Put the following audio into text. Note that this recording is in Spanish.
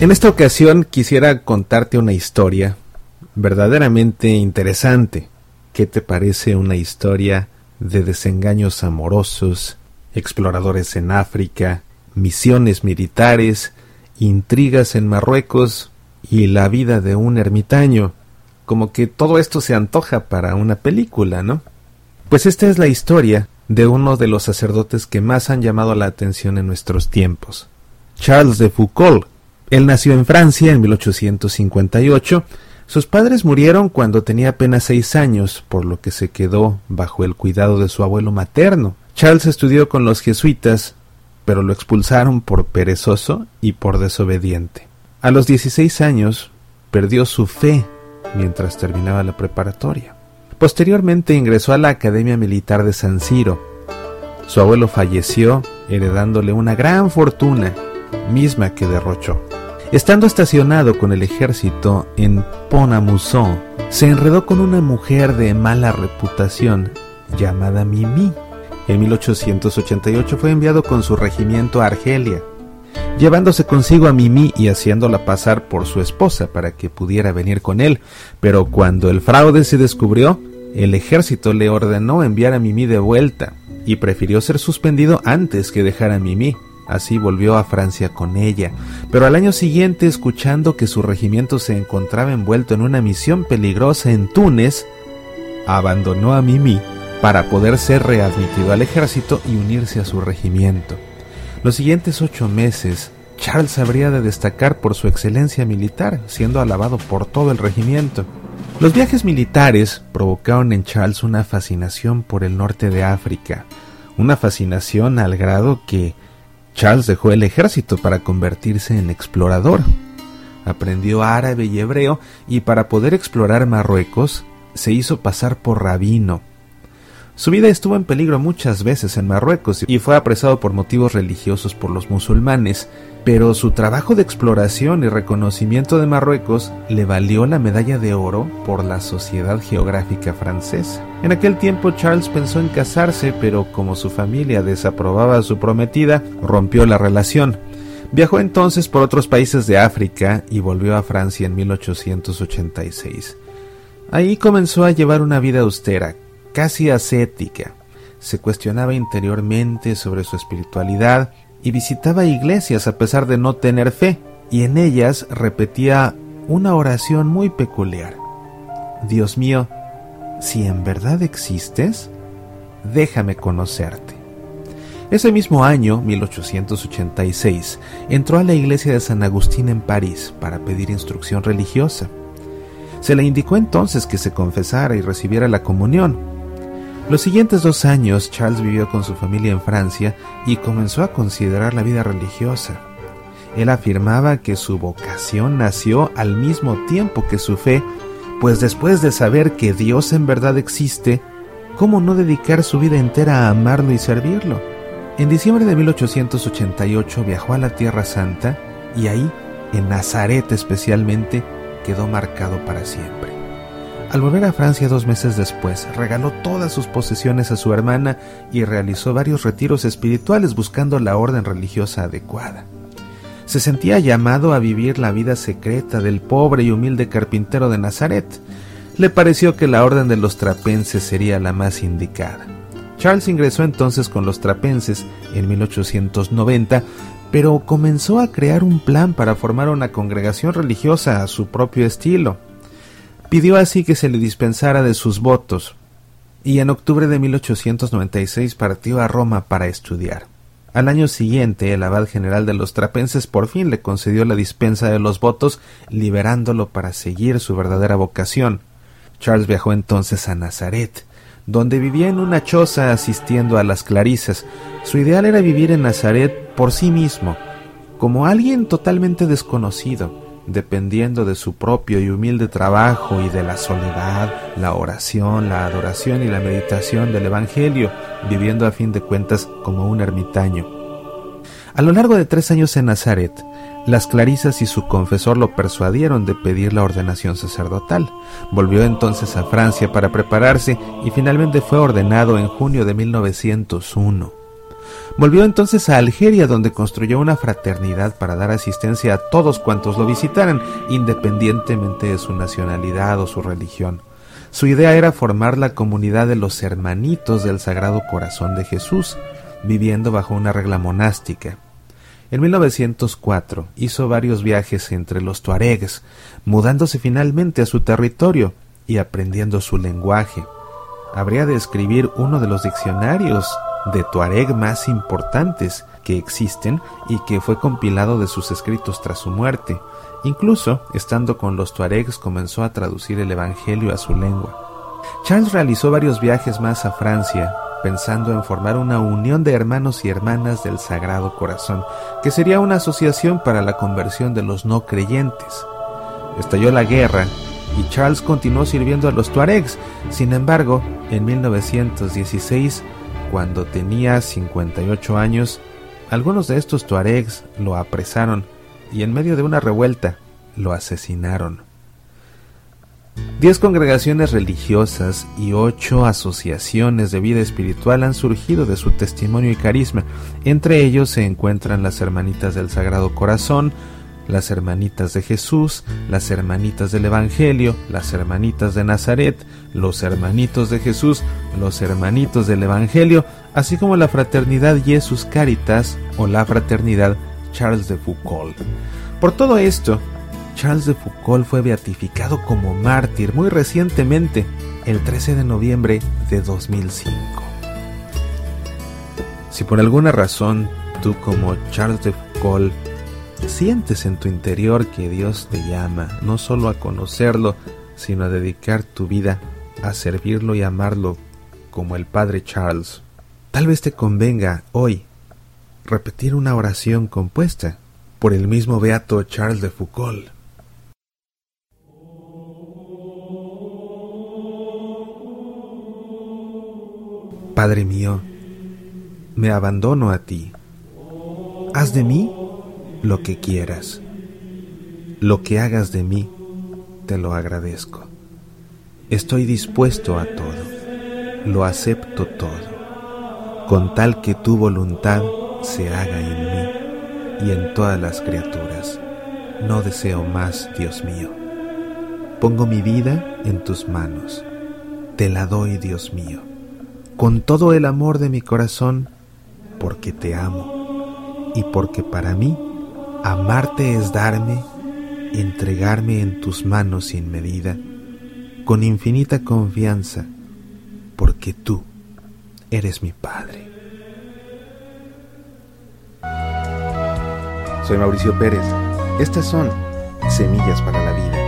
En esta ocasión quisiera contarte una historia verdaderamente interesante. ¿Qué te parece una historia de desengaños amorosos, exploradores en África, misiones militares, intrigas en Marruecos y la vida de un ermitaño? Como que todo esto se antoja para una película, ¿no? Pues esta es la historia de uno de los sacerdotes que más han llamado la atención en nuestros tiempos, Charles de Foucault, él nació en Francia en 1858. Sus padres murieron cuando tenía apenas seis años, por lo que se quedó bajo el cuidado de su abuelo materno. Charles estudió con los jesuitas, pero lo expulsaron por perezoso y por desobediente. A los 16 años perdió su fe mientras terminaba la preparatoria. Posteriormente ingresó a la Academia Militar de San Ciro. Su abuelo falleció, heredándole una gran fortuna, misma que derrochó. Estando estacionado con el ejército en Pont-à-Mousson, se enredó con una mujer de mala reputación llamada Mimi. En 1888 fue enviado con su regimiento a Argelia, llevándose consigo a Mimi y haciéndola pasar por su esposa para que pudiera venir con él. Pero cuando el fraude se descubrió, el ejército le ordenó enviar a Mimi de vuelta y prefirió ser suspendido antes que dejar a Mimi. Así volvió a Francia con ella, pero al año siguiente, escuchando que su regimiento se encontraba envuelto en una misión peligrosa en Túnez, abandonó a Mimi para poder ser readmitido al ejército y unirse a su regimiento. Los siguientes ocho meses, Charles habría de destacar por su excelencia militar, siendo alabado por todo el regimiento. Los viajes militares provocaron en Charles una fascinación por el norte de África, una fascinación al grado que Charles dejó el ejército para convertirse en explorador. Aprendió árabe y hebreo y para poder explorar Marruecos se hizo pasar por rabino. Su vida estuvo en peligro muchas veces en Marruecos y fue apresado por motivos religiosos por los musulmanes, pero su trabajo de exploración y reconocimiento de Marruecos le valió la medalla de oro por la Sociedad Geográfica Francesa. En aquel tiempo Charles pensó en casarse, pero como su familia desaprobaba a su prometida, rompió la relación. Viajó entonces por otros países de África y volvió a Francia en 1886. Ahí comenzó a llevar una vida austera, casi ascética. Se cuestionaba interiormente sobre su espiritualidad y visitaba iglesias a pesar de no tener fe, y en ellas repetía una oración muy peculiar. Dios mío, si en verdad existes, déjame conocerte. Ese mismo año, 1886, entró a la iglesia de San Agustín en París para pedir instrucción religiosa. Se le indicó entonces que se confesara y recibiera la comunión, los siguientes dos años Charles vivió con su familia en Francia y comenzó a considerar la vida religiosa. Él afirmaba que su vocación nació al mismo tiempo que su fe, pues después de saber que Dios en verdad existe, ¿cómo no dedicar su vida entera a amarlo y servirlo? En diciembre de 1888 viajó a la Tierra Santa y ahí, en Nazaret especialmente, quedó marcado para siempre. Al volver a Francia dos meses después, regaló todas sus posesiones a su hermana y realizó varios retiros espirituales buscando la orden religiosa adecuada. Se sentía llamado a vivir la vida secreta del pobre y humilde carpintero de Nazaret. Le pareció que la orden de los trapenses sería la más indicada. Charles ingresó entonces con los trapenses en 1890, pero comenzó a crear un plan para formar una congregación religiosa a su propio estilo. Pidió así que se le dispensara de sus votos, y en octubre de 1896 partió a Roma para estudiar. Al año siguiente, el abad general de los trapenses por fin le concedió la dispensa de los votos, liberándolo para seguir su verdadera vocación. Charles viajó entonces a Nazaret, donde vivía en una choza asistiendo a las clarisas. Su ideal era vivir en Nazaret por sí mismo, como alguien totalmente desconocido, dependiendo de su propio y humilde trabajo y de la soledad, la oración, la adoración y la meditación del Evangelio, viviendo a fin de cuentas como un ermitaño. A lo largo de tres años en Nazaret, las clarisas y su confesor lo persuadieron de pedir la ordenación sacerdotal. Volvió entonces a Francia para prepararse y finalmente fue ordenado en junio de 1901. Volvió entonces a Algeria donde construyó una fraternidad para dar asistencia a todos cuantos lo visitaran, independientemente de su nacionalidad o su religión. Su idea era formar la comunidad de los hermanitos del Sagrado Corazón de Jesús, viviendo bajo una regla monástica. En 1904 hizo varios viajes entre los tuaregs, mudándose finalmente a su territorio y aprendiendo su lenguaje. Habría de escribir uno de los diccionarios de Tuareg más importantes que existen y que fue compilado de sus escritos tras su muerte. Incluso, estando con los Tuaregs, comenzó a traducir el Evangelio a su lengua. Charles realizó varios viajes más a Francia, pensando en formar una unión de hermanos y hermanas del Sagrado Corazón, que sería una asociación para la conversión de los no creyentes. Estalló la guerra y Charles continuó sirviendo a los Tuaregs. Sin embargo, en 1916 cuando tenía 58 años, algunos de estos tuaregs lo apresaron y en medio de una revuelta lo asesinaron. Diez congregaciones religiosas y ocho asociaciones de vida espiritual han surgido de su testimonio y carisma. Entre ellos se encuentran las Hermanitas del Sagrado Corazón, las hermanitas de Jesús, las hermanitas del Evangelio, las hermanitas de Nazaret, los hermanitos de Jesús, los hermanitos del Evangelio, así como la fraternidad Jesus Caritas o la fraternidad Charles de Foucault. Por todo esto, Charles de Foucault fue beatificado como mártir muy recientemente, el 13 de noviembre de 2005. Si por alguna razón tú como Charles de Foucault sientes en tu interior que Dios te llama no solo a conocerlo, sino a dedicar tu vida a servirlo y amarlo como el Padre Charles. Tal vez te convenga hoy repetir una oración compuesta por el mismo beato Charles de Foucault. Padre mío, me abandono a ti. Haz de mí lo que quieras. Lo que hagas de mí, te lo agradezco. Estoy dispuesto a todo, lo acepto todo, con tal que tu voluntad se haga en mí y en todas las criaturas. No deseo más, Dios mío. Pongo mi vida en tus manos. Te la doy, Dios mío, con todo el amor de mi corazón, porque te amo y porque para mí Amarte es darme, entregarme en tus manos sin medida, con infinita confianza, porque tú eres mi Padre. Soy Mauricio Pérez. Estas son Semillas para la Vida.